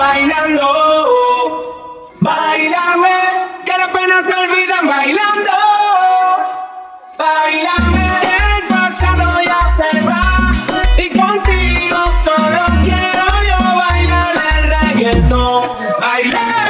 bailando. Bailame, que las penas se olvidan bailando. Bailame, el pasado ya se va. Y contigo solo quiero yo bailar el reggaetón. Bailame.